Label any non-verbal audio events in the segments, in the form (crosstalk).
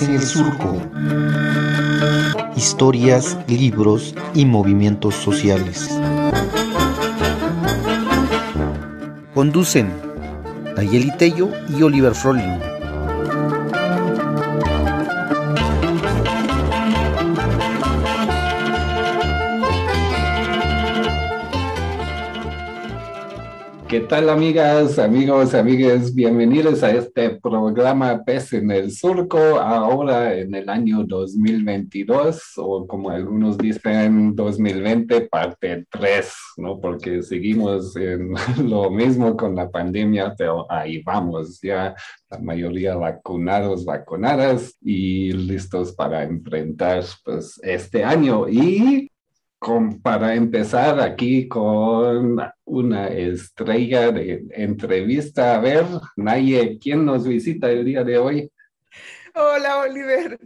En el Surco. Historias, libros y movimientos sociales. Conducen Nayeli Tello y Oliver Froling. ¿Qué tal amigas, amigos, amigas? Bienvenidos a este programa PES en el Surco, ahora en el año 2022 o como algunos dicen 2020, parte 3, ¿no? Porque seguimos en (laughs) lo mismo con la pandemia, pero ahí vamos, ya la mayoría vacunados, vacunadas y listos para enfrentar pues este año. Y para empezar aquí con una estrella de entrevista. A ver, Naye, ¿quién nos visita el día de hoy? Hola, Oliver.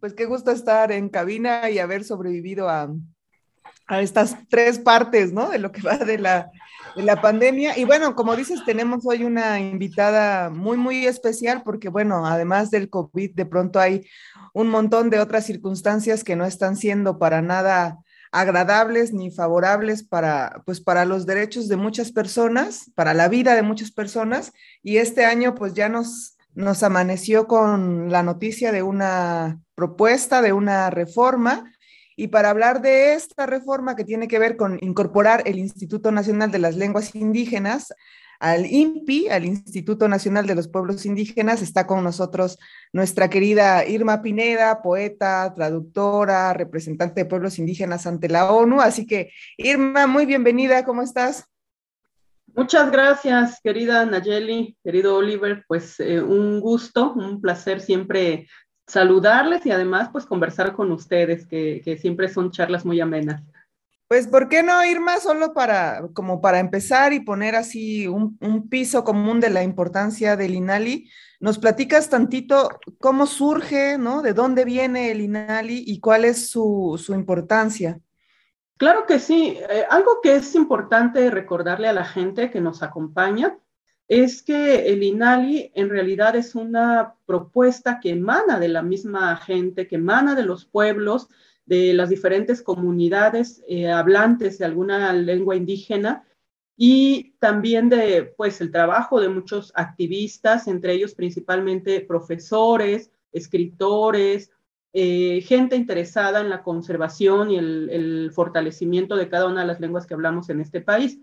Pues qué gusto estar en cabina y haber sobrevivido a, a estas tres partes, ¿no? De lo que va de la, de la pandemia. Y bueno, como dices, tenemos hoy una invitada muy, muy especial porque, bueno, además del COVID, de pronto hay un montón de otras circunstancias que no están siendo para nada agradables ni favorables para, pues, para los derechos de muchas personas, para la vida de muchas personas. Y este año, pues ya nos, nos amaneció con la noticia de una propuesta, de una reforma. Y para hablar de esta reforma que tiene que ver con incorporar el Instituto Nacional de las Lenguas Indígenas al INPI, al Instituto Nacional de los Pueblos Indígenas. Está con nosotros nuestra querida Irma Pineda, poeta, traductora, representante de pueblos indígenas ante la ONU. Así que, Irma, muy bienvenida, ¿cómo estás? Muchas gracias, querida Nayeli, querido Oliver. Pues eh, un gusto, un placer siempre saludarles y además pues conversar con ustedes, que, que siempre son charlas muy amenas. Pues, ¿por qué no ir más solo para, como para empezar y poner así un, piso común de la importancia del INALI? ¿Nos platicas tantito cómo surge, ¿no? ¿De dónde viene el INALI y cuál es su, importancia? Claro que sí. Eh, algo que es importante recordarle a la gente que nos acompaña es que el INALI en realidad es una propuesta que emana de la misma gente, que emana de los pueblos, de las diferentes comunidades eh, hablantes de alguna lengua indígena y también de pues el trabajo de muchos activistas, entre ellos principalmente profesores, escritores, eh, gente interesada en la conservación y el, fortalecimiento de cada una de las lenguas que hablamos en este país.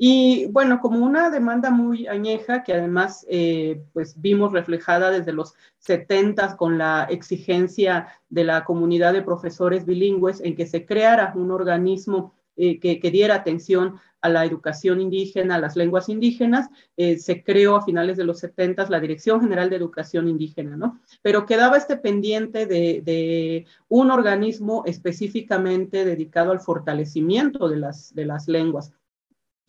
Y bueno, como una demanda muy añeja que además eh, pues vimos reflejada desde los 70 con la exigencia de la comunidad de profesores bilingües en que se creara un organismo eh, que, diera atención a la educación indígena, a las lenguas indígenas, eh, se creó a finales de los 70 la Dirección General de Educación Indígena, ¿no? Pero quedaba este pendiente de, de un organismo específicamente dedicado al fortalecimiento de las, de las lenguas.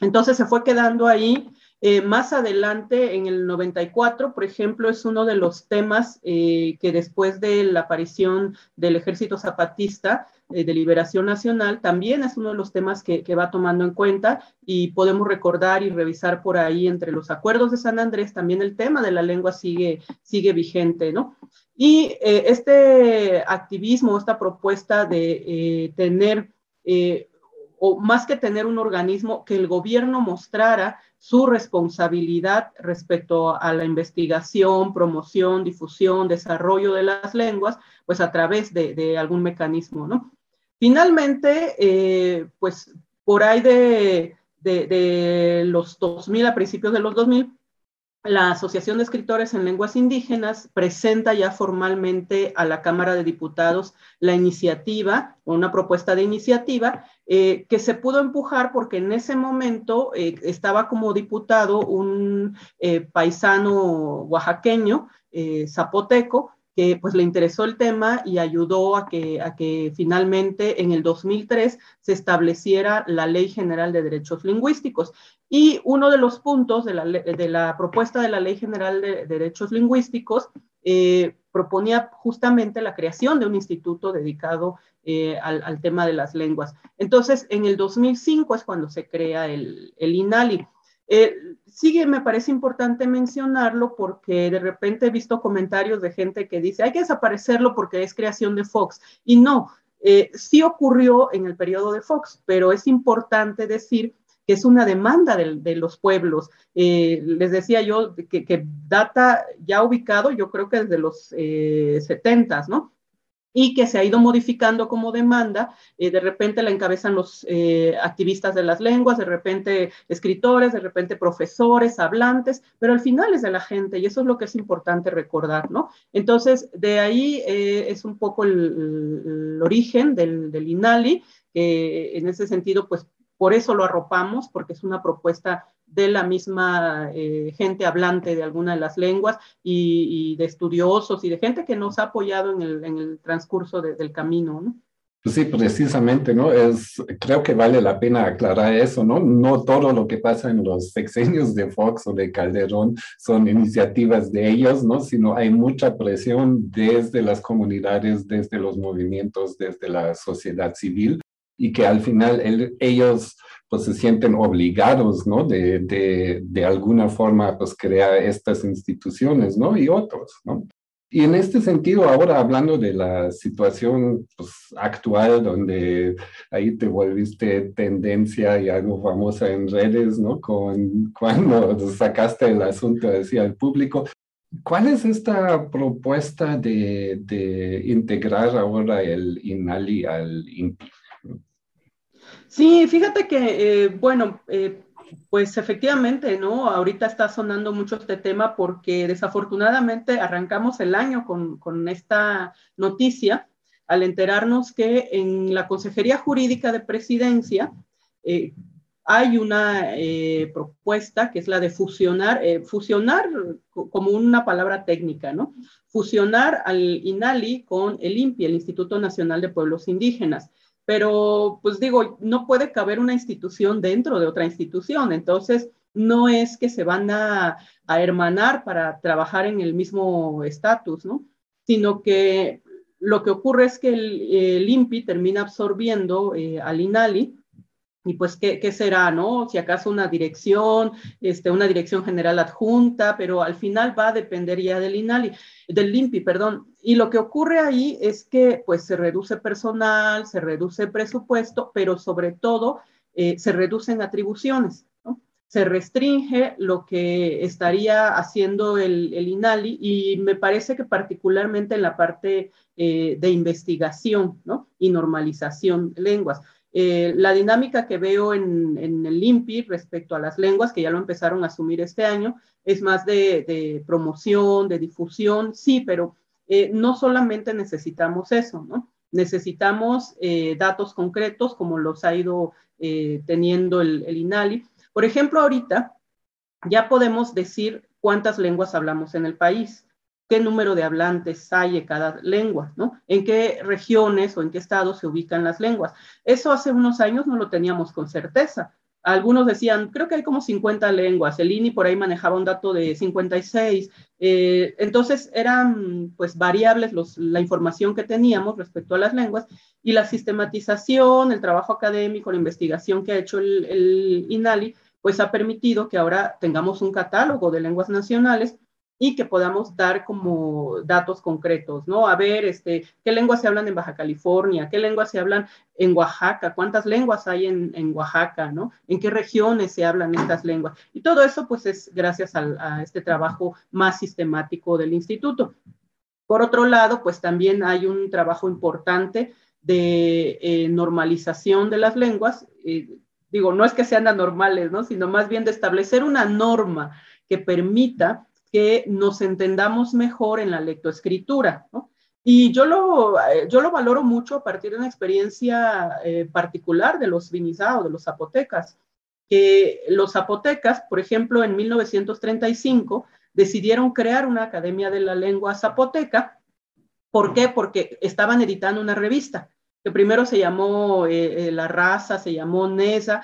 Entonces se fue quedando ahí. Eh, más adelante, en el 94, por ejemplo, es uno de los temas eh, que después de la aparición del Ejército Zapatista eh, de Liberación Nacional, también es uno de los temas que, va tomando en cuenta y podemos recordar y revisar por ahí entre los acuerdos de San Andrés, también el tema de la lengua sigue, sigue vigente, ¿no? Y este activismo, esta propuesta de tener o más que tener un organismo, que el gobierno mostrara su responsabilidad respecto a la investigación, promoción, difusión, desarrollo de las lenguas, pues a través de, algún mecanismo, ¿no? Finalmente, eh, pues por ahí de, de, de, los 2000, a principios de los 2000, la Asociación de Escritores en Lenguas Indígenas presenta ya formalmente a la Cámara de Diputados la iniciativa, una propuesta de iniciativa, eh, que se pudo empujar porque en ese momento eh, estaba como diputado un eh, paisano oaxaqueño, zapoteco, pues le interesó el tema y ayudó a que, a que finalmente en el 2003 se estableciera la Ley General de Derechos Lingüísticos. Y uno de los puntos de la, de la propuesta de la Ley General de, Derechos Lingüísticos eh, proponía justamente la creación de un instituto dedicado eh, al, al, tema de las lenguas. Entonces, en el 2005 es cuando se crea el, el INALI. Eh, sí, me parece importante mencionarlo porque de repente he visto comentarios de gente que dice, hay que desaparecerlo porque es creación de Fox. Y no, eh, sí ocurrió en el periodo de Fox, pero es importante decir que es una demanda de, los pueblos. Eh, les decía yo que, data ya ubicado, yo creo que desde los eh, 70, ¿no? Y que se ha ido modificando como demanda. Eh, de repente la encabezan los eh, activistas de las lenguas, de repente escritores, de repente profesores, hablantes, pero al final es de la gente y eso es lo que es importante recordar, ¿no? Entonces, de ahí eh, es un poco el, origen del, del, INALI, que en ese sentido, pues por eso lo arropamos, porque es una propuesta de la misma eh, gente hablante de alguna de las lenguas y, de estudiosos y de gente que nos ha apoyado en el, transcurso del camino, ¿no? Pues sí, precisamente, ¿no? Es, creo que vale la pena aclarar eso, ¿no? No todo lo que pasa en los sexenios de Fox o de Calderón son iniciativas de ellos, ¿no? Sino hay mucha presión desde las comunidades, desde los movimientos, desde la sociedad civil y que al final ellos pues se sienten obligados, ¿no? De, de, de, alguna forma, pues crear estas instituciones, ¿no? Y otros, ¿no? Y en este sentido, ahora hablando de la situación pues, actual, donde ahí te volviste tendencia y algo famosa en redes, ¿no? Con (laughs) cuando sacaste el asunto decía al público, ¿cuál es esta propuesta de, de integrar ahora el INALI al INPI? Sí, fíjate que, eh, bueno, eh, pues efectivamente, ¿no? Ahorita está sonando mucho este tema porque desafortunadamente arrancamos el año con, esta noticia al enterarnos que en la Consejería Jurídica de Presidencia eh, hay una propuesta que es la de fusionar, fusionar como una palabra técnica, ¿no? Fusionar al INALI con el INPI, el Instituto Nacional de Pueblos Indígenas pero pues digo, no puede caber una institución dentro de otra institución, entonces no es que se van a, hermanar para trabajar en el mismo estatus, ¿no? Sino que lo que ocurre es que el, INPI termina absorbiendo eh, al INALI y pues, ¿qué, ¿qué, será, no? Si acaso una dirección, este, una dirección general adjunta, pero al final va a depender ya del INALI, del INPI, perdón. Y lo que ocurre ahí es que, pues, se reduce personal, se reduce presupuesto, pero sobre todo eh, se reducen atribuciones. Se restringe lo que estaría haciendo el, el INALI y me parece que particularmente en la parte eh, de investigación, ¿no? Y normalización de lenguas eh, la dinámica que veo en, el INPI respecto a las lenguas, que ya lo empezaron a asumir este año, es más de, promoción, de difusión, sí, pero eh, no solamente necesitamos eso, ¿no? Necesitamos eh, datos concretos como los ha ido teniendo el, el INALI. Por ejemplo, ahorita ya podemos decir cuántas lenguas hablamos en el país qué número de hablantes hay en cada lengua, ¿no? En qué regiones o en qué estados se ubican las lenguas. Eso hace unos años no lo teníamos con certeza. Algunos decían, creo que hay como 50 lenguas, el INI por ahí manejaba un dato de 56, eh, entonces eran pues variables los, la información que teníamos respecto a las lenguas y la sistematización, el trabajo académico, la investigación que ha hecho el, el INALI, pues ha permitido que ahora tengamos un catálogo de lenguas nacionales y que podamos dar como datos concretos, ¿no? A ver, este, qué lenguas se hablan en Baja California, qué lenguas se hablan en Oaxaca, cuántas lenguas hay en, Oaxaca, ¿no? En qué regiones se hablan estas lenguas. Y todo eso, pues, es gracias a, este trabajo más sistemático del instituto. Por otro lado, pues también hay un trabajo importante de eh, normalización de las lenguas. Eh, digo, no es que sean anormales, ¿no? Sino más bien de establecer una norma que permita que nos entendamos mejor en la lectoescritura, ¿no? Y yo lo, eh, yo lo valoro mucho a partir de una experiencia eh, particular de los vinizados, de los zapotecas, que los zapotecas, por ejemplo, en 1935 decidieron crear una academia de la lengua zapoteca. ¿Por qué? Porque estaban editando una revista, que primero se llamó eh, La Raza, se llamó Nesa,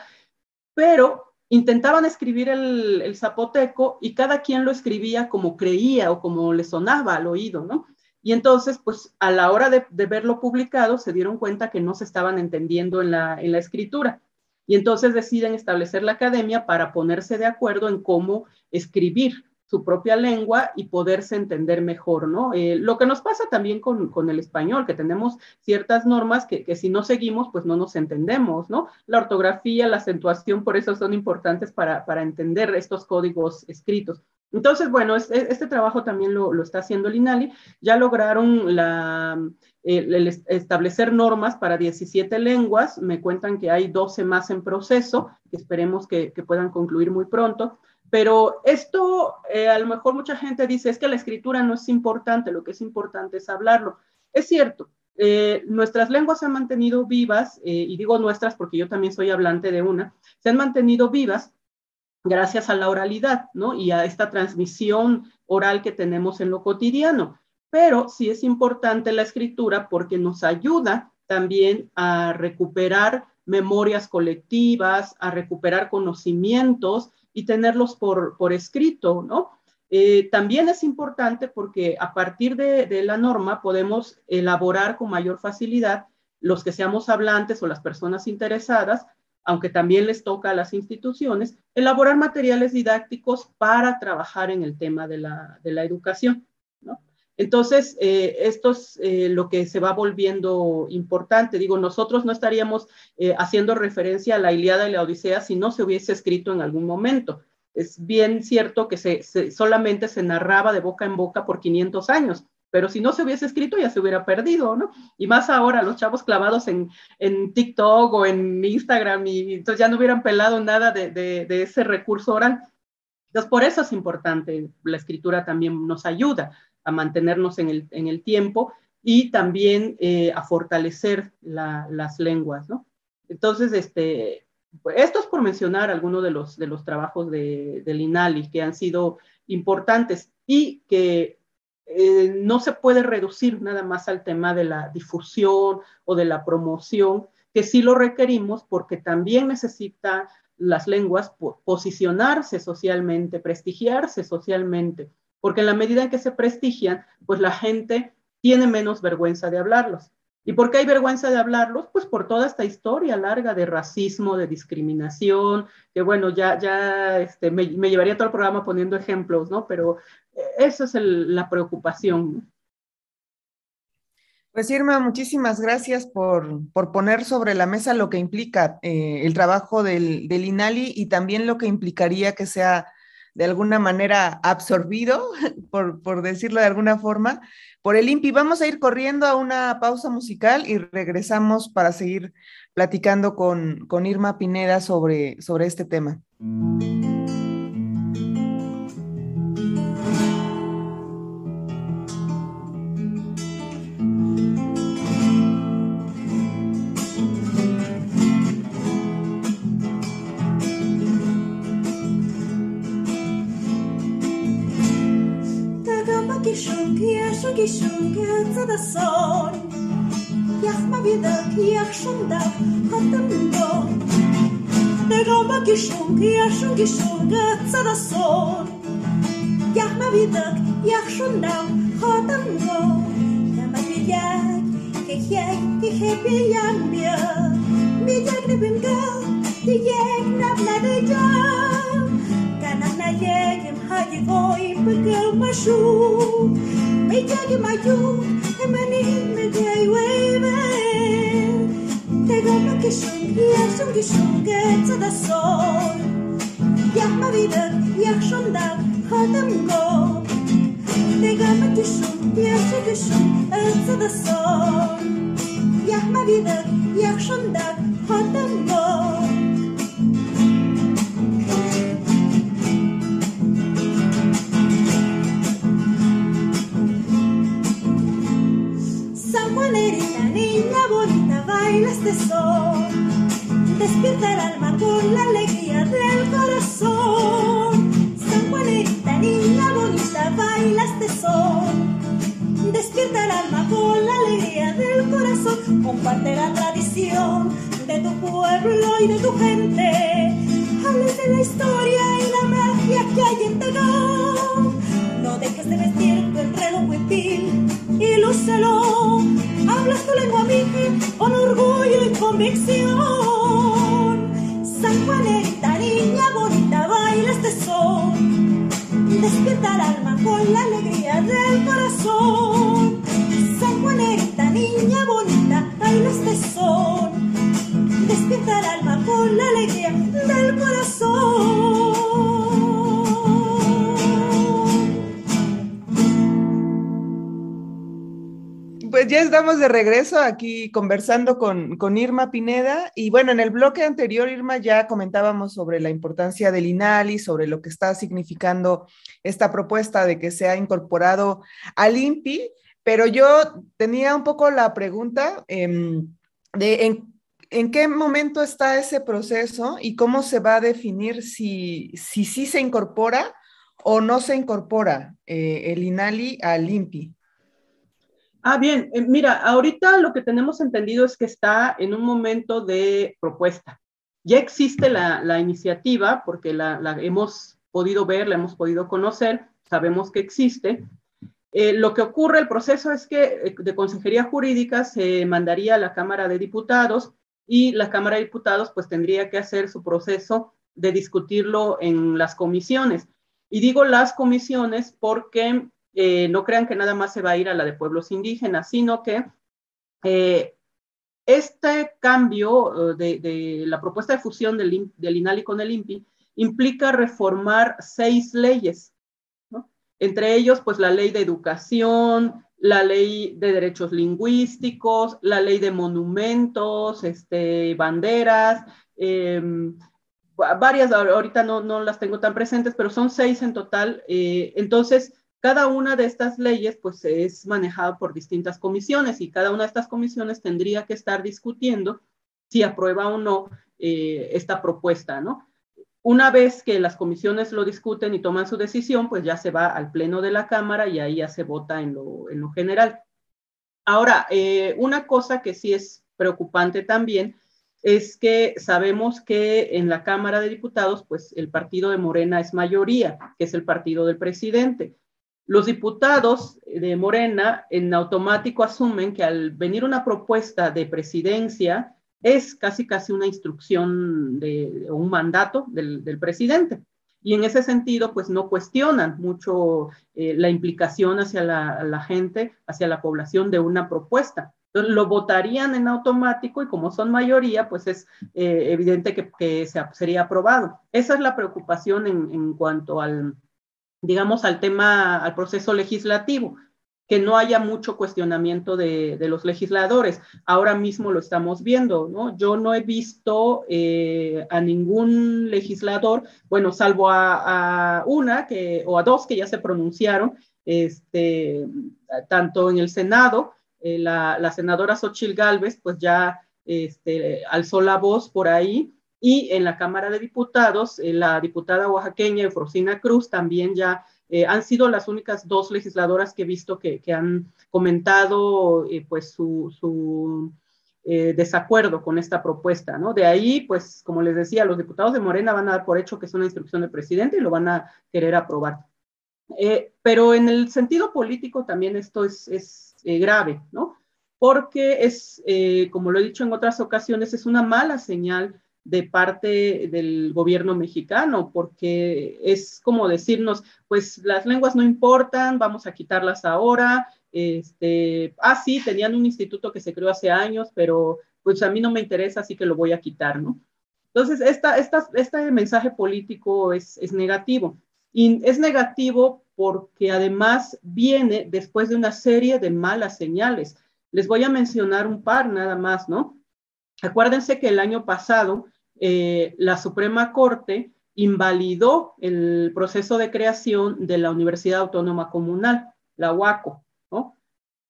pero intentaban escribir el, zapoteco y cada quien lo escribía como creía o como le sonaba al oído, ¿no? Y entonces, pues a la hora de, verlo publicado, se dieron cuenta que no se estaban entendiendo en la, en la escritura. Y entonces deciden establecer la academia para ponerse de acuerdo en cómo escribir su propia lengua y poderse entender mejor, ¿no? Eh, lo que nos pasa también con, con, el español, que tenemos ciertas normas que, que, si no seguimos, pues no nos entendemos, ¿no? La ortografía, la acentuación, por eso son importantes para, para entender estos códigos escritos. Entonces, bueno, este trabajo también lo, lo, está haciendo el INALI. Ya lograron la, establecer normas para 17 lenguas. Me cuentan que hay 12 más en proceso, que esperemos que, que puedan concluir muy pronto. Pero esto, eh, a lo mejor mucha gente dice, es que la escritura no es importante, lo que es importante es hablarlo. Es cierto, eh, nuestras lenguas se han mantenido vivas, eh, y digo nuestras porque yo también soy hablante de una, se han mantenido vivas gracias a la oralidad, ¿no? Y a esta transmisión oral que tenemos en lo cotidiano. Pero sí es importante la escritura porque nos ayuda también a recuperar memorias colectivas, a recuperar conocimientos y tenerlos por, por escrito, ¿no? Eh, también es importante porque a partir de, de, la norma podemos elaborar con mayor facilidad los que seamos hablantes o las personas interesadas, aunque también les toca a las instituciones, elaborar materiales didácticos para trabajar en el tema de la, de la educación. Entonces, eh, esto es eh, lo que se va volviendo importante. Digo, nosotros no estaríamos eh, haciendo referencia a la Iliada y la Odisea si no se hubiese escrito en algún momento. Es bien cierto que solamente se narraba de boca en boca por 500 años, pero si no se hubiese escrito ya se hubiera perdido, ¿no? Y más ahora, los chavos clavados en, en TikTok o en Instagram, y entonces ya no hubieran pelado nada de, de, de ese recurso oral. Entonces, por eso es importante, la escritura también nos ayuda a mantenernos en el, tiempo y también eh, a fortalecer la, las lenguas, ¿no? Entonces, este, esto es por mencionar algunos de los, de los trabajos de, del INALI que han sido importantes y que eh, no se puede reducir nada más al tema de la difusión o de la promoción, que sí lo requerimos porque también necesita las lenguas posicionarse socialmente, prestigiarse socialmente porque en la medida en que se prestigian, pues la gente tiene menos vergüenza de hablarlos. ¿Y por qué hay vergüenza de hablarlos? Pues por toda esta historia larga de racismo, de discriminación, que bueno, ya, ya este, me, llevaría todo el programa poniendo ejemplos, ¿no? Pero eh, esa es la preocupación. Pues Irma, muchísimas gracias por, por, poner sobre la mesa lo que implica eh, el trabajo del, del INALI y también lo que implicaría que sea de alguna manera absorbido, (laughs) por, por, decirlo de alguna forma, por el INPI. Vamos a ir corriendo a una pausa musical y regresamos para seguir platicando con, con Irma Pineda sobre, sobre este tema. şungetze da sori Yach ma vidak, yach shundak, hatem do De gomba gishunk, yach shun gishungetze da sori Yach ma vidak, yach shundak, hatem do Yama vidak, kek yek, kek hep yam bia Vidak ne bimgal, yek nab na de jam voi pegar machu me jag ma ju e mani me dei weve te go no ke shung ya shung ke shung ke tsa da sol ya ma vida ya shung da khatam go. Te go no ke shung ya shung ke shung tsa da sol ya ma vida ya shung da la tradición de tu pueblo y de tu gente. Hables de la historia y la magia que hay en Tagón. No dejes de vestir tu enredo huipil y lúcelo. Hablas tu lengua mije con orgullo y convicción. San Juanita, niña bonita, baila este son. Despierta el alma con la alegría del corazón. Pues ya estamos de regreso aquí conversando con, con, Irma Pineda. Y bueno, en el bloque anterior, Irma, ya comentábamos sobre la importancia del INALI, sobre lo que está significando esta propuesta de que se ha incorporado al INPI. Pero yo tenía un poco la pregunta eh, de en, en, qué momento está ese proceso y cómo se va a definir si sí si, se incorpora o no se incorpora eh, el INALI al INPI. Ah, bien, eh, mira, ahorita lo que tenemos entendido es que está en un momento de propuesta. Ya existe la, la iniciativa porque la, la, hemos podido ver, la hemos podido conocer, sabemos que existe. Eh, lo que ocurre, el proceso es que eh, de Consejería Jurídica se mandaría a la Cámara de Diputados y la Cámara de Diputados pues tendría que hacer su proceso de discutirlo en las comisiones. Y digo las comisiones porque eh, no crean que nada más se va a ir a la de pueblos indígenas, sino que este cambio de, la propuesta de fusión del, del, INALI con el INPI implica reformar seis leyes. Entre ellos pues la ley de educación, la ley de derechos lingüísticos, la ley de monumentos, este, banderas, eh, varias, ahorita no, no, las tengo tan presentes, pero son seis en total. Eh, entonces, cada una de estas leyes pues es manejada por distintas comisiones y cada una de estas comisiones tendría que estar discutiendo si aprueba o no eh, esta propuesta, ¿no? Una vez que las comisiones lo discuten y toman su decisión, pues ya se va al pleno de la Cámara y ahí ya se vota en lo, en lo general. Ahora, eh, una cosa que sí es preocupante también es que sabemos que en la Cámara de Diputados, pues el partido de Morena es mayoría, que es el partido del presidente. Los diputados de Morena en automático asumen que al venir una propuesta de presidencia es casi casi una instrucción de un mandato del, del presidente. Y en ese sentido, pues no cuestionan mucho eh, la implicación hacia la, la, gente, hacia la población de una propuesta. Entonces lo votarían en automático y como son mayoría, pues es eh, evidente que, que se, sería aprobado. Esa es la preocupación en, en cuanto al, digamos, al tema, al proceso legislativo, que no haya mucho cuestionamiento de, de los legisladores. Ahora mismo lo estamos viendo, ¿no? Yo no he visto eh, a ningún legislador, bueno, salvo a, una que, o a dos que ya se pronunciaron, este, tanto en el Senado, eh, la, la, senadora Xochil Gálvez, pues ya este, alzó la voz por ahí, y en la Cámara de Diputados, eh, la diputada oaxaqueña Eufrosina Cruz también ya eh, han sido las únicas dos legisladoras que he visto que, que han comentado eh, pues su, su eh, desacuerdo con esta propuesta, ¿no? De ahí, pues, como les decía, los diputados de Morena van a dar por hecho que es una instrucción del presidente y lo van a querer aprobar. Eh, pero en el sentido político también esto es, es grave, ¿no? Porque es, como lo he dicho en otras ocasiones, es una mala señal de parte del gobierno mexicano, porque es como decirnos, pues las lenguas no importan, vamos a quitarlas ahora, este, ah, sí, tenían un instituto que se creó hace años, pero pues a mí no me interesa, así que lo voy a quitar, ¿no? Entonces, esta, esta, este mensaje político es, es negativo. Y es negativo porque además viene después de una serie de malas señales. Les voy a mencionar un par nada más, ¿no? Acuérdense que el año pasado eh, la Suprema Corte invalidó el proceso de creación de la Universidad Autónoma Comunal, la UACO, ¿no?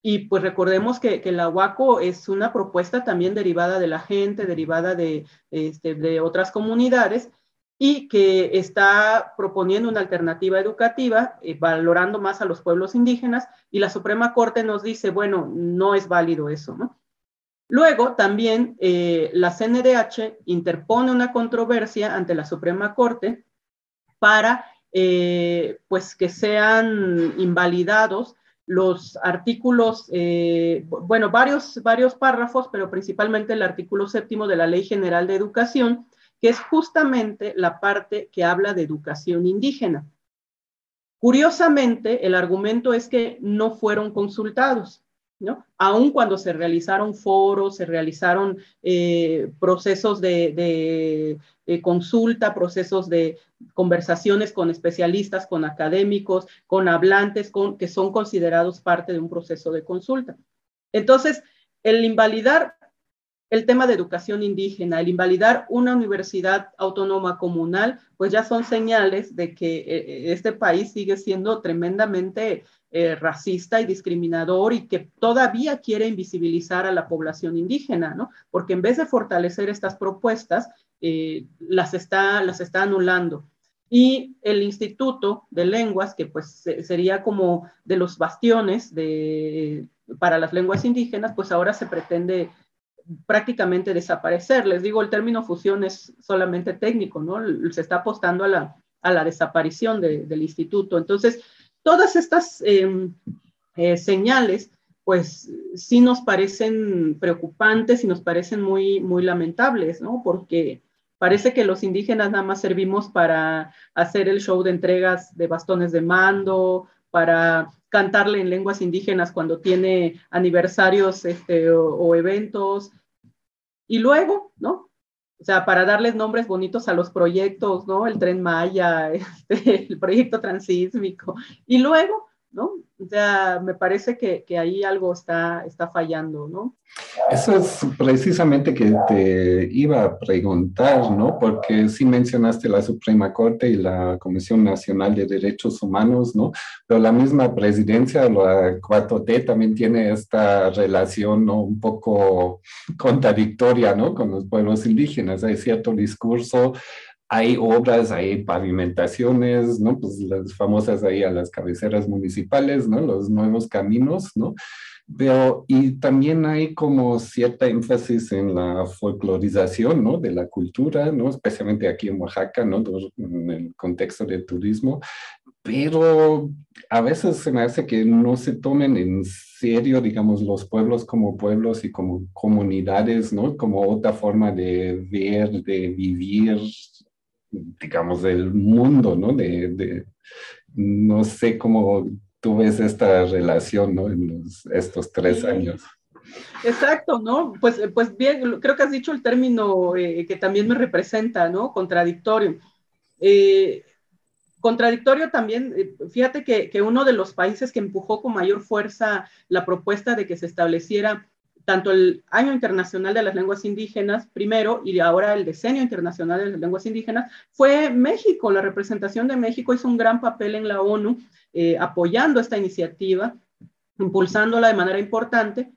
Y pues recordemos que, la UACO es una propuesta también derivada de la gente, derivada de, este, otras comunidades, y que está proponiendo una alternativa educativa, eh, valorando más a los pueblos indígenas, y la Suprema Corte nos dice, bueno, no es válido eso, ¿no? Luego, también eh, la CNDH interpone una controversia ante la Suprema Corte para eh, pues que sean invalidados los artículos, eh, bueno, varios, varios párrafos, pero principalmente el artículo séptimo de la Ley General de Educación, que es justamente la parte que habla de educación indígena. Curiosamente, el argumento es que no fueron consultados. ¿No? Aun cuando se realizaron foros, se realizaron eh, procesos de, consulta, procesos de conversaciones con especialistas, con académicos, con hablantes, con, que son considerados parte de un proceso de consulta. Entonces, el invalidar el tema de educación indígena, el invalidar una universidad autónoma comunal, pues ya son señales de que eh, este país sigue siendo tremendamente eh, racista y discriminador y que todavía quiere invisibilizar a la población indígena, ¿no? Porque en vez de fortalecer estas propuestas, eh, las, está, las está anulando. Y el Instituto de Lenguas, que pues sería como de los bastiones de, para las lenguas indígenas, pues ahora se pretende prácticamente desaparecer. Les digo, el término fusión es solamente técnico, ¿no? Se está apostando a la, a la desaparición del instituto. Entonces, Todas estas em, eh, señales, pues sí nos parecen preocupantes y nos parecen muy, muy lamentables, ¿no? Porque parece que los indígenas nada más servimos para hacer el show de entregas de bastones de mando, para cantarle en lenguas indígenas cuando tiene aniversarios este, o, eventos. Y luego, ¿no? O sea, para darles nombres bonitos a los proyectos, ¿no? El tren Maya, (laughs) este, el proyecto transísmico. Y luego, ¿no? O sea, me parece que, que, ahí algo está, está fallando, ¿no? Eso es precisamente que te iba a preguntar, ¿no? Porque sí mencionaste la Suprema Corte y la Comisión Nacional de Derechos Humanos, ¿no? Pero la misma presidencia, la 4T, también tiene esta relación, ¿no? Un poco contradictoria, ¿no? Con los pueblos indígenas. Hay cierto discurso hay obras, hay pavimentaciones, ¿no? Pues las famosas ahí a las cabeceras municipales, ¿no? Los nuevos caminos, ¿no? Pero, y también hay como cierta énfasis en la folclorización, ¿no? De la cultura, ¿no? Especialmente aquí en Oaxaca, ¿no? En el contexto del turismo. Pero a veces se me hace que no se tomen en serio, digamos, los pueblos como pueblos y como comunidades, ¿no? Como otra forma de ver, de vivir, digamos, del mundo, ¿no? De, no sé cómo tú ves esta relación, ¿no? En estos tres años. Exacto, ¿no? Pues, pues bien, creo que has dicho el término eh, que también me representa, ¿no? Contradictorio. Eh, contradictorio también, eh, fíjate que, que, uno de los países que empujó con mayor fuerza la propuesta de que se estableciera tanto el Año Internacional de las Lenguas Indígenas primero y ahora el Decenio Internacional de las Lenguas Indígenas, fue México. La representación de México hizo un gran papel en la ONU eh, apoyando esta iniciativa, impulsándola de manera importante.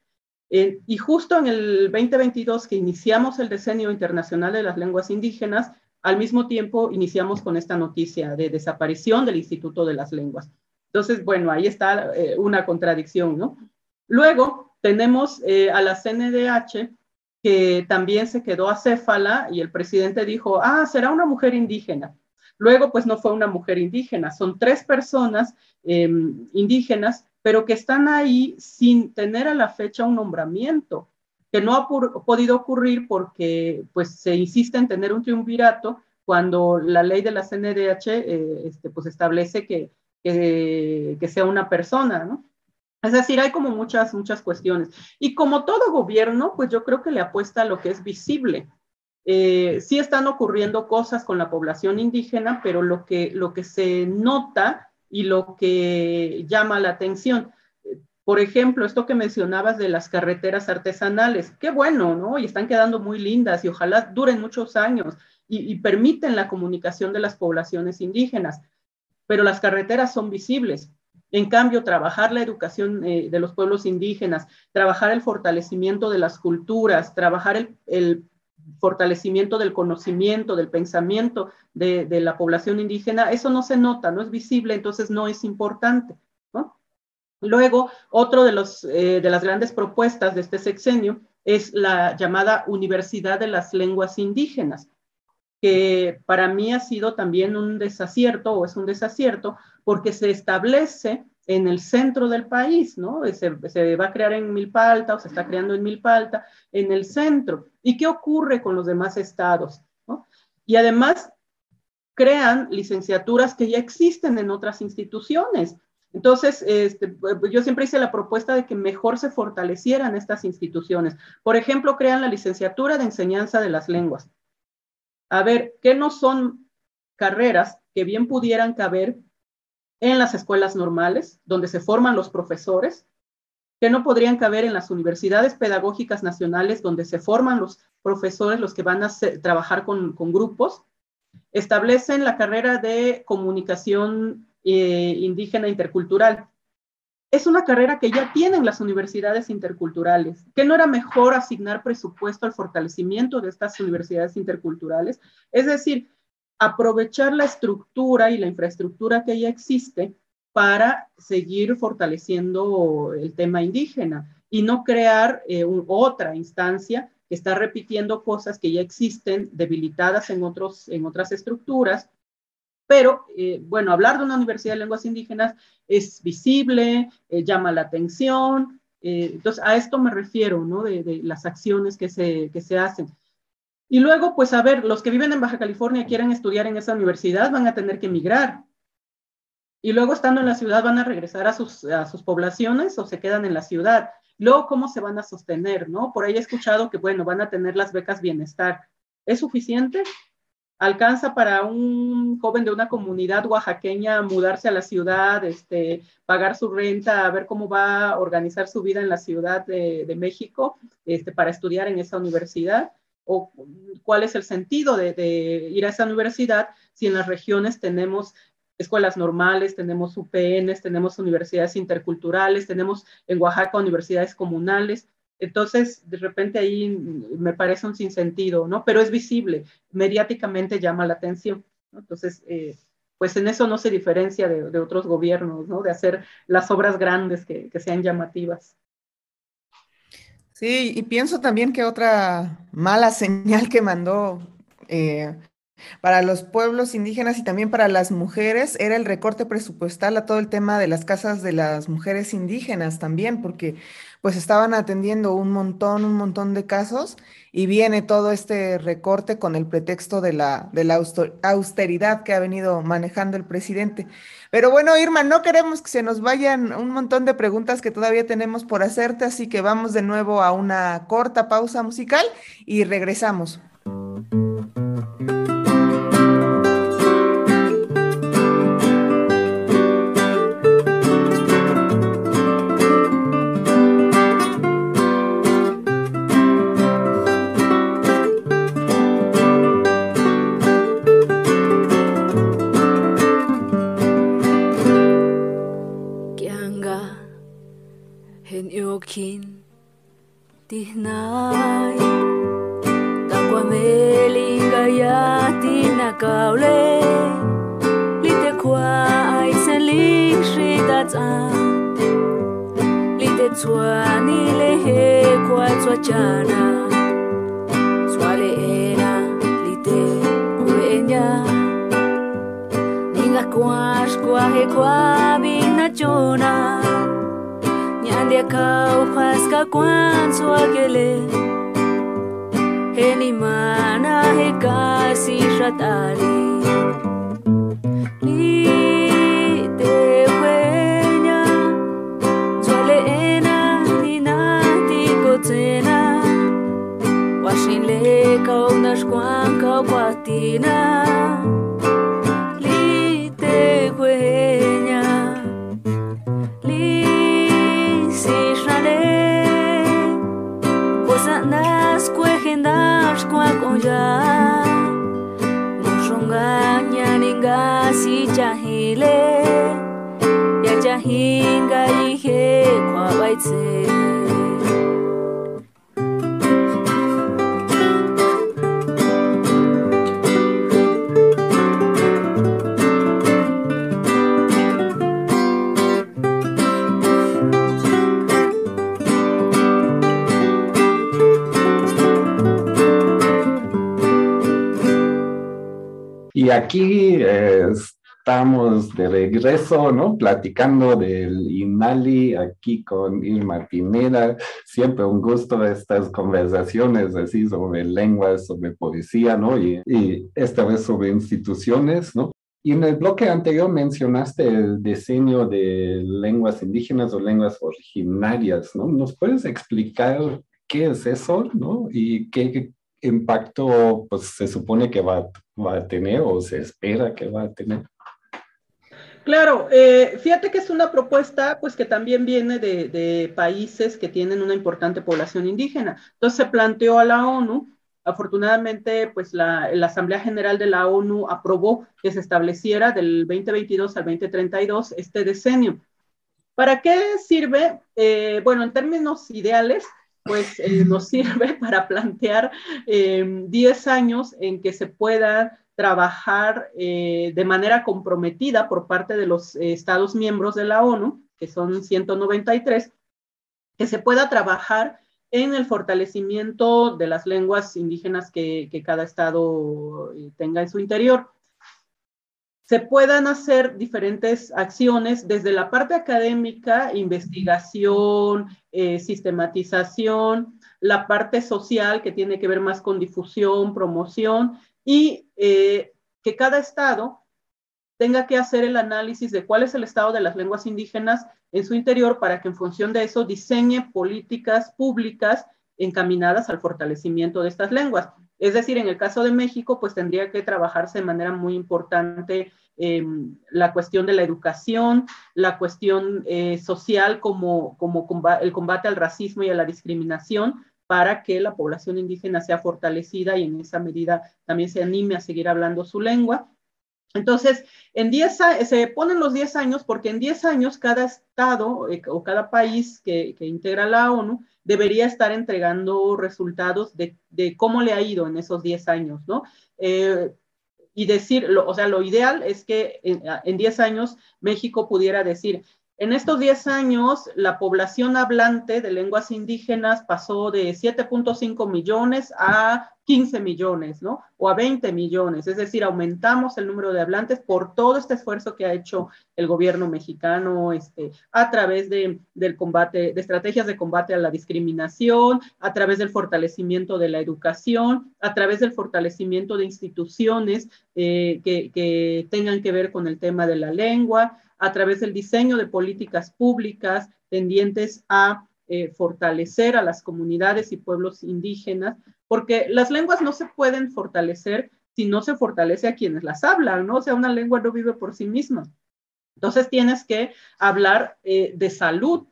Y justo en el 2022 que iniciamos el Decenio Internacional de las Lenguas Indígenas, al mismo tiempo iniciamos con esta noticia de desaparición del Instituto de las Lenguas. Entonces, bueno, ahí está eh, una contradicción, ¿no? Luego, tenemos eh, a la CNDH que también se quedó acéfala y el presidente dijo, ah, será una mujer indígena. Luego, pues no fue una mujer indígena, son tres personas em, indígenas, pero que están ahí sin tener a la fecha un nombramiento, que no ha podido ocurrir porque pues se insiste en tener un triunvirato cuando la ley de la CNDH eh, este, pues establece que, que sea una persona, ¿no? Es decir, hay como muchas, muchas cuestiones. Y como todo gobierno, pues yo creo que le apuesta a lo que es visible. Eh, sí están ocurriendo cosas con la población indígena, pero lo que, lo que se nota y lo que llama la atención, por ejemplo, esto que mencionabas de las carreteras artesanales, qué bueno, ¿no? Y están quedando muy lindas y ojalá duren muchos años y permiten la comunicación de las poblaciones indígenas, pero las carreteras son visibles en cambio, trabajar la educación eh, de los pueblos indígenas, trabajar el fortalecimiento de las culturas, trabajar el, fortalecimiento del conocimiento, del pensamiento de, la población indígena, eso no se nota, no es visible, entonces no es importante. Luego, otro de, los, eh, de las grandes propuestas de este sexenio es la llamada Universidad de las Lenguas Indígenas que para mí ha sido también un desacierto o es un desacierto porque se establece en el centro del país, ¿no? Se, va a crear en Milpalta o se está creando en Milpalta, en el centro. ¿Y qué ocurre con los demás estados? Y además crean licenciaturas que ya existen en otras instituciones. Entonces, este, yo siempre hice la propuesta de que mejor se fortalecieran estas instituciones. Por ejemplo, crean la licenciatura de enseñanza de las lenguas. A ver, ¿qué no son carreras que bien pudieran caber en las escuelas normales, donde se forman los profesores, que no podrían caber en las universidades pedagógicas nacionales, donde se forman los profesores, los que van a trabajar con, grupos, establecen la carrera de comunicación eh, indígena intercultural. Es una carrera que ya tienen las universidades interculturales. ¿Qué no era mejor asignar presupuesto al fortalecimiento de estas universidades interculturales? Es decir, aprovechar la estructura y la infraestructura que ya existe para seguir fortaleciendo el tema indígena y no crear eh, otra instancia que está repitiendo cosas que ya existen, debilitadas en, otros, en otras estructuras. Pero, eh, bueno, hablar de una universidad de lenguas indígenas es visible, eh, llama la atención. entonces, a esto me refiero, ¿no? De, de las acciones que se, que se hacen. Y luego, pues a ver, los que viven en Baja California quieren estudiar en esa universidad van a tener que emigrar. Y luego, estando en la ciudad, van a regresar a sus, a poblaciones o se quedan en la ciudad. Luego, ¿cómo se van a sostener? ¿no? Por ahí he escuchado que, bueno, van a tener las becas bienestar. ¿Es suficiente? ¿Alcanza para un joven de una comunidad oaxaqueña mudarse a la ciudad, este, pagar su renta, ver cómo va a organizar su vida en la Ciudad de, de México este, para estudiar en esa universidad? O cuál es el sentido de, ir a esa universidad si en las regiones tenemos escuelas normales, tenemos UPNs, tenemos universidades interculturales, tenemos en Oaxaca universidades comunales. Entonces, de repente ahí me parece un sinsentido, ¿no? Pero es visible, mediáticamente llama la atención. Entonces, eh, pues en eso no se diferencia de, otros gobiernos, ¿no? De hacer las obras grandes que sean llamativas. Sí, y pienso también que otra mala (laughs) señal que mandó eh, para los pueblos indígenas y también para las mujeres era el recorte presupuestal a todo el tema de las casas de las mujeres indígenas también, porque pues estaban atendiendo un montón, un montón de casos y viene todo este recorte con el pretexto de la, de la austeridad que ha venido manejando el presidente. Pero bueno, Irma, no queremos que se nos vayan un montón de preguntas que todavía tenemos por hacerte, así que vamos de nuevo a una corta pausa musical y regresamos. Y aquí eh, estamos de regreso, ¿no? Platicando del INALI aquí con Irma Pineda. Siempre un gusto estas conversaciones así sobre lenguas, sobre poesía, ¿no? Y, y esta vez sobre instituciones, ¿no? Y en el bloque anterior mencionaste el diseño de lenguas indígenas o lenguas originarias, ¿no? ¿Nos puedes explicar qué es eso, ¿no? Y qué impacto pues, se supone que va, va a tener o se espera que va a tener? Claro, eh, fíjate que es una propuesta pues que también viene de, países que tienen una importante población indígena. Entonces se planteó a la ONU Afortunadamente, pues la, la, Asamblea General de la ONU aprobó que se estableciera del 2022 al 2032 este decenio. ¿Para qué sirve? Eh, bueno, en términos ideales, pues eh, nos (laughs) sirve para plantear 10 eh, años en que se pueda trabajar eh, de manera comprometida por parte de los Estados miembros de la ONU, que son 193, que se pueda trabajar en el fortalecimiento de las lenguas indígenas que, cada estado tenga en su interior. Se puedan hacer diferentes acciones desde la parte académica, investigación, eh, sistematización, la parte social que tiene que ver más con difusión, promoción y eh, que cada estado tenga que hacer el análisis de cuál es el estado de las lenguas indígenas en su interior para que en función de eso diseñe políticas públicas encaminadas al fortalecimiento de estas lenguas. Es decir, en el caso de México, pues tendría que trabajarse de manera muy importante eh, la cuestión de la educación, la cuestión eh, social como, como el combate al racismo y a la discriminación, para que la población indígena sea fortalecida y en esa medida también se anime a seguir hablando su lengua. Entonces, en 10 se ponen los 10 años porque en 10 años cada estado eh, o cada país que, integra la ONU debería estar entregando resultados de, cómo le ha ido en esos 10 años, ¿no? Eh, y decir, o sea, lo ideal es que en 10 años México pudiera decir, en estos 10 años, la población hablante de lenguas indígenas pasó de 7.5 millones a 15 millones, ¿no? O a 20 millones. Es decir, aumentamos el número de hablantes por todo este esfuerzo que ha hecho el gobierno mexicano este, a través de, del combate, de estrategias de combate a la discriminación, a través del fortalecimiento de la educación, a través del fortalecimiento de instituciones eh, que, que tengan que ver con el tema de la lengua, a través del diseño de políticas públicas tendientes a eh, fortalecer a las comunidades y pueblos indígenas, porque las lenguas no se pueden fortalecer si no se fortalece a quienes las hablan, ¿no? O sea, una lengua no vive por sí misma. Entonces tienes que hablar eh, de salud,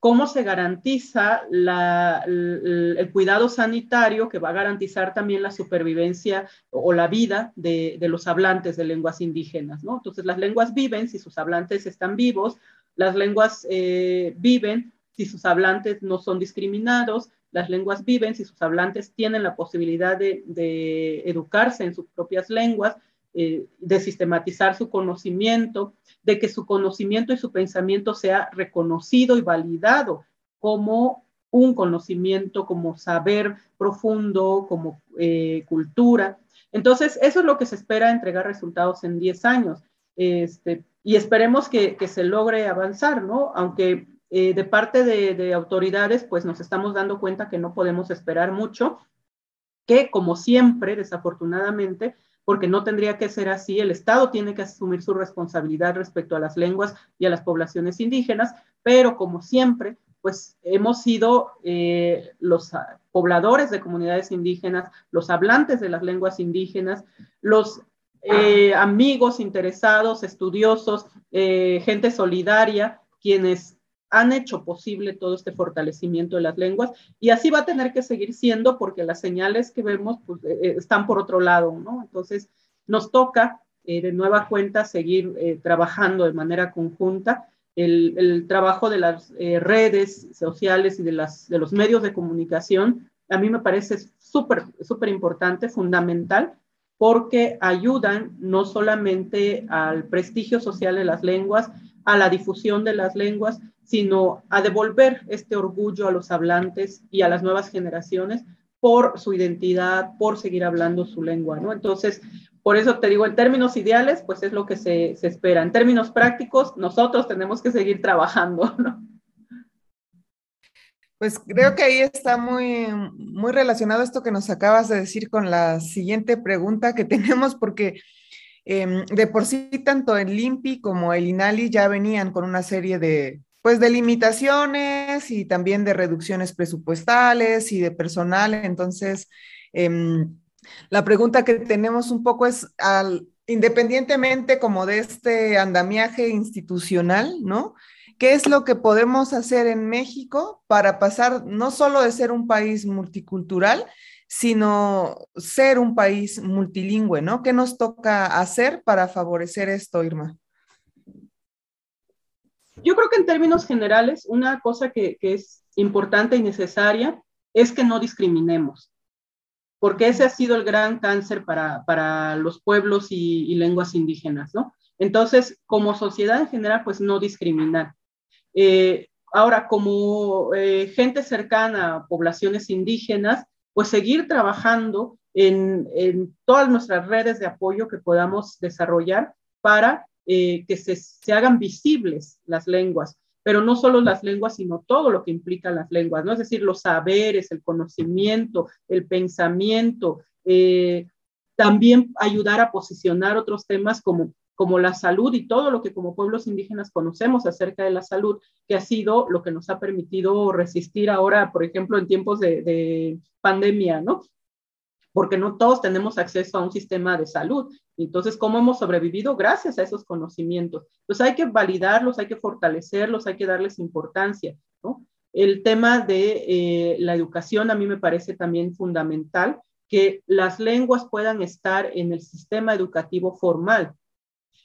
cómo se garantiza el, cuidado sanitario que va a garantizar también la supervivencia o la vida de, los hablantes de lenguas indígenas, ¿no? Entonces las lenguas viven si sus hablantes están vivos, las lenguas eh, viven si sus hablantes no son discriminados, las lenguas viven si sus hablantes tienen la posibilidad de educarse en sus propias lenguas, eh, de sistematizar su conocimiento, de que su conocimiento y su pensamiento sea reconocido y validado como un conocimiento, como saber profundo, como eh, cultura. Entonces, eso es lo que se espera entregar resultados en 10 años. Este, y esperemos que, se logre avanzar, ¿no? Aunque eh, de parte de, de, autoridades, pues nos estamos dando cuenta que no podemos esperar mucho, que como siempre, desafortunadamente, porque no tendría que ser así. El Estado tiene que asumir su responsabilidad respecto a las lenguas y a las poblaciones indígenas, pero como siempre, pues hemos sido eh, los pobladores de comunidades indígenas, los hablantes de las lenguas indígenas, los eh, amigos interesados, estudiosos, gente solidaria, quienes han hecho posible todo este fortalecimiento de las lenguas y así va a tener que seguir siendo porque las señales que vemos pues, eh, eh, están por otro lado, ¿no? Entonces, nos toca eh, de nueva cuenta seguir trabajando de manera conjunta. El, trabajo de las redes sociales y de, las, de los medios de comunicación a mí me parece súper, súper importante, fundamental, porque ayudan no solamente al prestigio social de las lenguas, a la difusión de las lenguas, sino a devolver este orgullo a los hablantes y a las nuevas generaciones por su identidad, por seguir hablando su lengua, ¿no? Entonces, por eso te digo, en términos ideales, pues es lo que se, se espera. En términos prácticos, nosotros tenemos que seguir trabajando, (laughs) ¿no? Pues creo que ahí está muy, muy relacionado esto que nos acabas de decir con la siguiente pregunta que (laughs) tenemos, porque Em, de por sí, tanto el LIMPI como el INALI ya venían con una serie de, pues, de limitaciones y también de reducciones presupuestales y de personal. Entonces, em, la pregunta que tenemos un poco es, al, independientemente como de este andamiaje institucional, ¿no? ¿Qué es lo que podemos hacer en México para pasar no solo de ser un país multicultural, sino ser un país multilingüe, ¿no? ¿Qué nos toca hacer para favorecer esto, Irma? Yo creo que en términos generales, una cosa que, es importante y necesaria es que no discriminemos, porque ese ha sido el gran cáncer para, los pueblos y, lenguas indígenas, ¿no? Entonces, como sociedad en general, pues no discriminar. Eh, ahora, como eh, gente cercana a poblaciones indígenas, pues seguir trabajando en, todas nuestras redes de apoyo que podamos desarrollar para eh, que se, hagan visibles las lenguas, pero no solo las lenguas, sino todo lo que implican las lenguas, ¿no? Es decir, los saberes, el conocimiento, el pensamiento, eh, también ayudar a posicionar otros temas como como la salud y todo lo que como pueblos indígenas conocemos acerca de la salud, que ha sido lo que nos ha permitido resistir ahora, por ejemplo, en tiempos de, pandemia, ¿no? Porque no todos tenemos acceso a un sistema de salud. Entonces, ¿cómo hemos sobrevivido? Gracias a esos conocimientos. Entonces, hay que validarlos, hay que fortalecerlos, hay que darles importancia. El tema de eh, la educación a mí me parece también fundamental, que las lenguas puedan estar en el sistema educativo formal,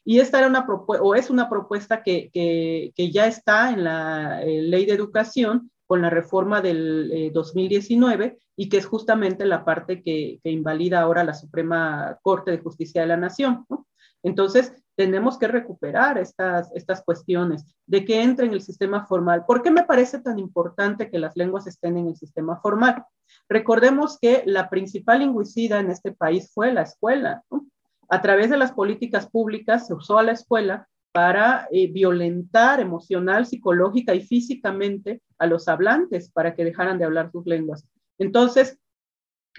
y esta era una o es una propuesta que, que, ya está en la eh, ley de educación con la reforma del 2019 eh, y que es justamente la parte que, invalida ahora la Suprema Corte de Justicia de la Nación. Entonces, tenemos que recuperar estas, estas cuestiones de que entre en el sistema formal. ¿Por qué me parece tan importante que las lenguas estén en el sistema formal? Recordemos que la principal lingüicida en este país fue la escuela. a través de las políticas públicas se usó a la escuela para eh, violentar emocional, psicológica y físicamente a los hablantes para que dejaran de hablar sus lenguas. Entonces,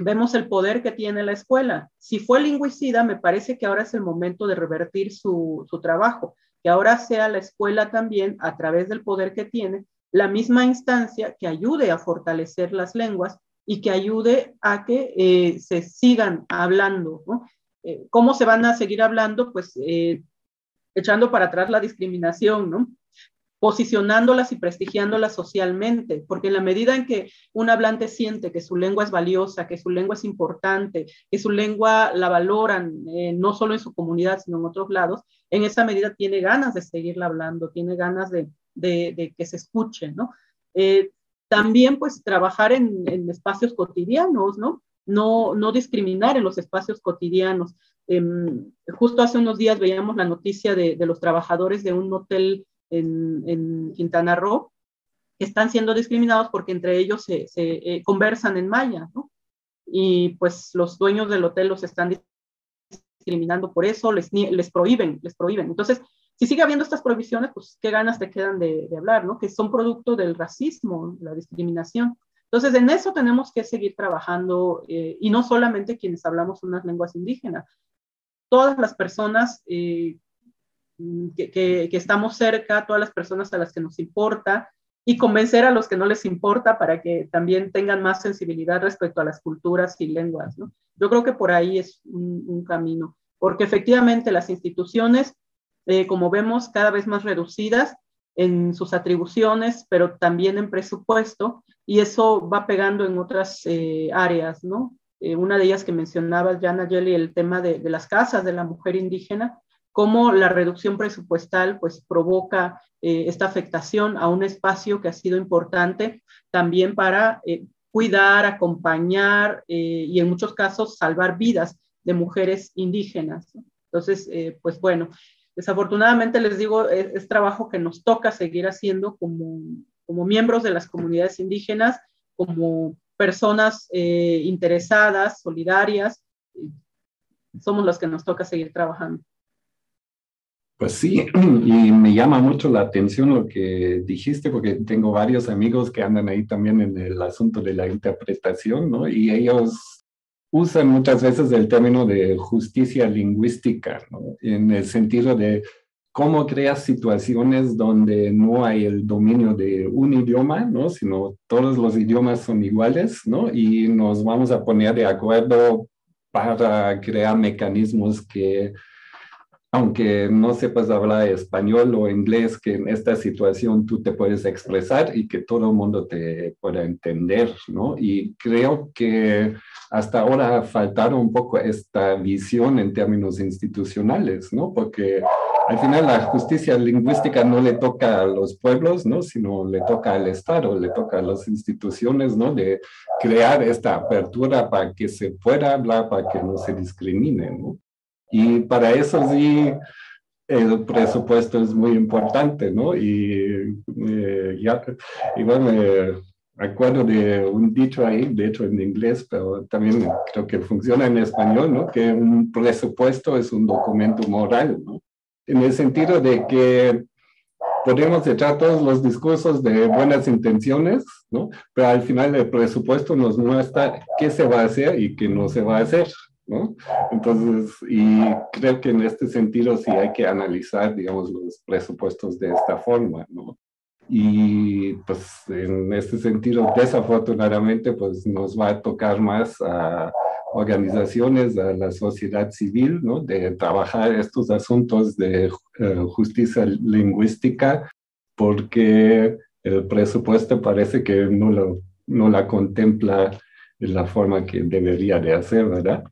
vemos el poder que tiene la escuela. Si fue lingüicida, me parece que ahora es el momento de revertir su, su trabajo, que ahora sea la escuela también, a través del poder que tiene, la misma instancia que ayude a fortalecer las lenguas y que ayude a que eh, se sigan hablando. Eh, ¿cómo se van a seguir hablando? Pues echando para atrás la discriminación, ¿no? posicionándolas y prestigiándolas socialmente, porque en la medida en que un hablante siente que su lengua es valiosa, que su lengua es importante, que su lengua la valoran eh, no solo en su comunidad, sino en otros lados, en esa medida tiene ganas de seguirla hablando, tiene ganas de, que se escuche, ¿no? también pues trabajar en, espacios cotidianos, ¿no? no, no discriminar en los espacios cotidianos. Em, justo hace unos días veíamos la noticia de, los trabajadores de un hotel en, Quintana Roo que están siendo discriminados porque entre ellos se, eh, conversan en maya. Y pues los dueños del hotel los están discriminando por eso, les, les prohíben, les prohíben. Entonces, si sigue habiendo estas prohibiciones, pues qué ganas te quedan de, de hablar, ¿no? Que son producto del racismo, la discriminación. Entonces, en eso tenemos que seguir trabajando eh, y no solamente quienes hablamos unas lenguas indígenas, todas las personas eh, que, que, estamos cerca, todas las personas a las que nos importa y convencer a los que no les importa para que también tengan más sensibilidad respecto a las culturas y lenguas. ¿no? Yo creo que por ahí es un, camino, porque efectivamente las instituciones, eh, como vemos, cada vez más reducidas, en sus atribuciones, pero también en presupuesto, y eso va pegando en otras eh, áreas, ¿no? Eh, una de ellas que mencionaba Jana Jelly, el tema de, las casas de la mujer indígena, cómo la reducción presupuestal pues provoca eh, esta afectación a un espacio que ha sido importante también para cuidar, acompañar y en muchos casos salvar vidas de mujeres indígenas. Entonces, pues bueno, Desafortunadamente, les digo, es, trabajo que nos toca seguir haciendo como, como miembros de las comunidades indígenas, como personas eh, interesadas, solidarias. Somos los que nos toca seguir trabajando. Pues sí, (clears throat) y me llama mucho la atención lo que dijiste, porque tengo varios amigos que andan ahí también en el asunto de la interpretación, ¿no? Y ellos usan muchas veces el término de justicia lingüística, ¿no? en el sentido de cómo creas situaciones donde no hay el dominio de un idioma, ¿no? sino todos los idiomas son iguales, ¿no? y nos vamos a poner de acuerdo para crear mecanismos que aunque no sepas hablar español o inglés, que en esta situación tú te puedes expresar y que todo el mundo te pueda entender, ¿no? Y creo que hasta ahora faltaron un poco esta visión en términos institucionales, ¿no? Porque al final la justicia lingüística no le toca a los pueblos, ¿no? Sino le toca al Estado, le toca a las instituciones, ¿no? De crear esta apertura para que se pueda hablar, para que no se discrimine, ¿no? Y para eso sí, el presupuesto es muy importante, ¿no? Y eh, ya, igual me acuerdo de un dicho ahí, de hecho en inglés, pero también creo que funciona en español, ¿no? Que un presupuesto es un documento moral, ¿no? En el sentido de que podemos echar todos los discursos de buenas intenciones, ¿no? Pero al final el presupuesto nos muestra qué se va a hacer y qué no se va a hacer, ¿no? Entonces, y creo que en este sentido sí hay que analizar, digamos, los presupuestos de esta forma, ¿no? Y pues en este sentido, desafortunadamente, pues nos va a tocar más a organizaciones, a la sociedad civil, ¿no? De trabajar estos asuntos de eh, justicia lingüística, porque el presupuesto parece que no, lo, no la contempla de la forma que debería de hacer, ¿verdad?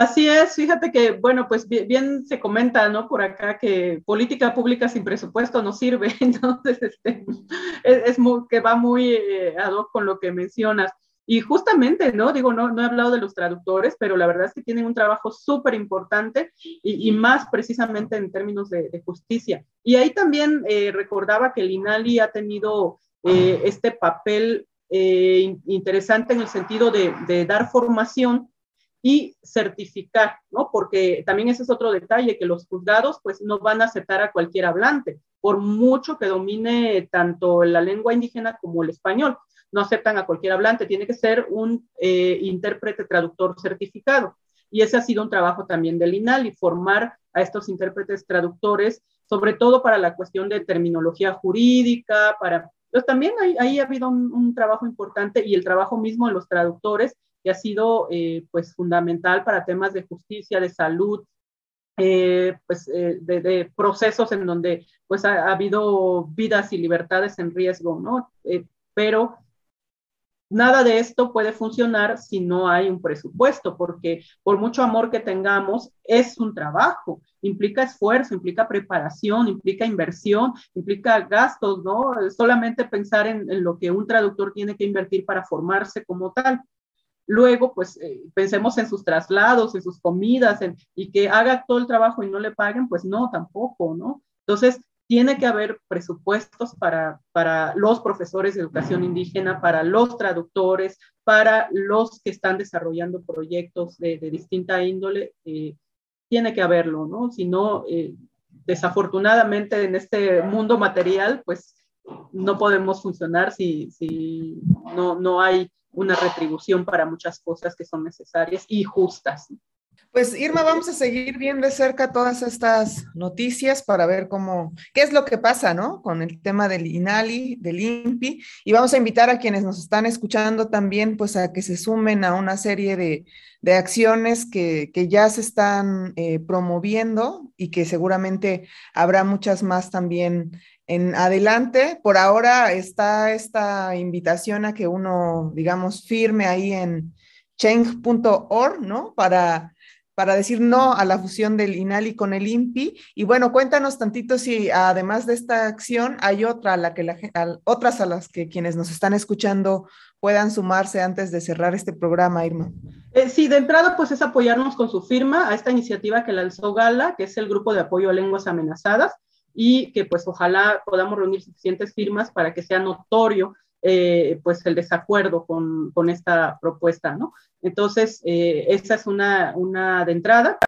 Así es, fíjate que, bueno, pues bien, se comenta, ¿no? Por acá que política pública sin presupuesto no sirve, (laughs) entonces, este, es, muy, que va muy eh, ad hoc con lo que mencionas. Y justamente, ¿no? Digo, no, no he hablado de los traductores, pero la verdad es que tienen un trabajo súper importante y, más precisamente en términos de, justicia. Y ahí también eh, recordaba que el INALI ha tenido eh, este papel interesante en el sentido de, de dar formación y certificar, ¿no? Porque también ese es otro detalle, que los juzgados pues no van a aceptar a cualquier hablante, por mucho que domine tanto la lengua indígena como el español. No aceptan a cualquier hablante, tiene que ser un eh, intérprete traductor certificado. Y ese ha sido un trabajo también del INALI, formar a estos intérpretes traductores, sobre todo para la cuestión de terminología jurídica, para... Pues también ahí, ha habido un trabajo importante y el trabajo mismo de los traductores que ha sido eh, pues fundamental para temas de justicia, de salud, eh, pues eh, de, procesos en donde pues ha, habido vidas y libertades en riesgo, ¿no? pero nada de esto puede funcionar si no hay un presupuesto, porque por mucho amor que tengamos, es un trabajo, implica esfuerzo, implica preparación, implica inversión, implica gastos, ¿no? Solamente pensar en lo que un traductor tiene que invertir para formarse como tal luego pues eh, pensemos en sus traslados, en sus comidas, y que haga todo el trabajo y no le paguen, pues no, tampoco, ¿no? Entonces, tiene que haber presupuestos para, para los profesores de educación indígena, para los traductores, para los que están desarrollando proyectos de, distinta índole, eh, tiene que haberlo, ¿no? Si no, eh, desafortunadamente en este mundo material, pues no podemos funcionar si, si no, no hay una retribución para muchas cosas que son necesarias y justas. Pues Irma, vamos a seguir bien de cerca todas estas noticias para ver cómo, qué es lo que pasa, ¿no? Con el tema del INALI, del INPI, y vamos a invitar a quienes nos están escuchando también, pues a que se sumen a una serie de, acciones que, ya se están eh, promoviendo y que seguramente habrá muchas más también en adelante. Por ahora está esta invitación a que uno, digamos, firme ahí en change.org, ¿no? Para, para decir no a la fusión del INALI con el INPI. Y bueno, cuéntanos tantito si además de esta acción hay otra a la que la, otras a las que quienes nos están escuchando puedan sumarse antes de cerrar este programa, Irma. Eh, sí, de entrada, pues es apoyarnos con su firma a esta iniciativa que lanzó Gala, que es el grupo de apoyo a lenguas amenazadas y que pues ojalá podamos reunir suficientes firmas para que sea notorio eh, pues el desacuerdo con, con, esta propuesta, ¿no? Entonces, eh, esa es una, una de entrada.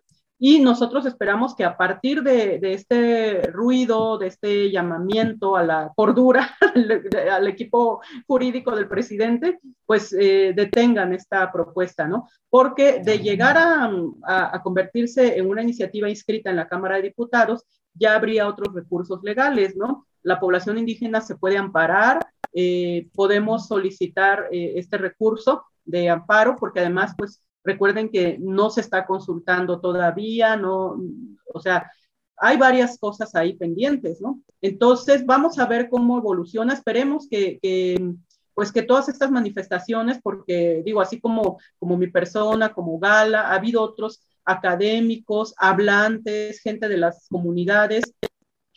Y nosotros esperamos que a partir de, este ruido, de este llamamiento a la cordura, (laughs) al, equipo jurídico del presidente, pues eh, detengan esta propuesta, ¿no? Porque de llegar a, convertirse en una iniciativa inscrita en la Cámara de Diputados, ya habría otros recursos legales, ¿no? La población indígena se puede amparar, eh, podemos solicitar eh, este recurso de amparo, porque además, pues, Recuerden que no se está consultando todavía, no, o sea, hay varias cosas ahí pendientes, ¿no? Entonces, vamos a ver cómo evoluciona. Esperemos que, pues que todas estas manifestaciones, porque digo, así como, como mi persona, como Gala, ha habido otros académicos, hablantes, gente de las comunidades,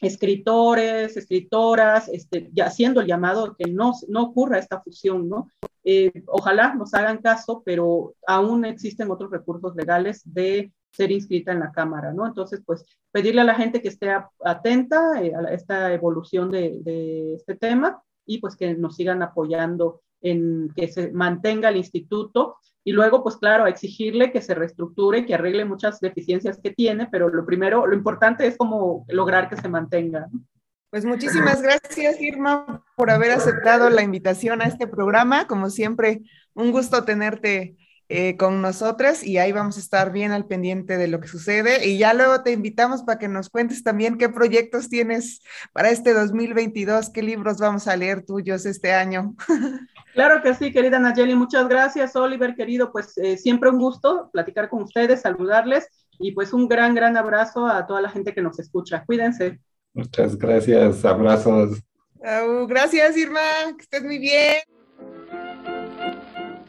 escritores, escritoras, este, ya haciendo el llamado que no, no ocurra esta fusión, ¿no? Eh, ojalá nos hagan caso, pero aún existen otros recursos legales de ser inscrita en la Cámara, ¿no? Entonces, pues pedirle a la gente que esté atenta eh, a esta evolución de, de, este tema y pues que nos sigan apoyando en que se mantenga el instituto y luego, pues claro, exigirle que se reestructure, que arregle muchas deficiencias que tiene, pero lo primero, lo importante es como lograr que se mantenga. Pues muchísimas gracias, Irma, por haber aceptado la invitación a este programa. Como siempre, un gusto tenerte eh, con nosotras y ahí vamos a estar bien al pendiente de lo que sucede. Y ya luego te invitamos para que nos cuentes también qué proyectos tienes para este 2022, qué libros vamos a leer tuyos este año. (laughs) Claro que sí, querida Nayeli, muchas gracias, Oliver, querido, pues eh, siempre un gusto platicar con ustedes, saludarles y pues un gran, gran abrazo a toda la gente que nos escucha. Cuídense. Muchas gracias, abrazos. gracias, Irma, que estés muy bien.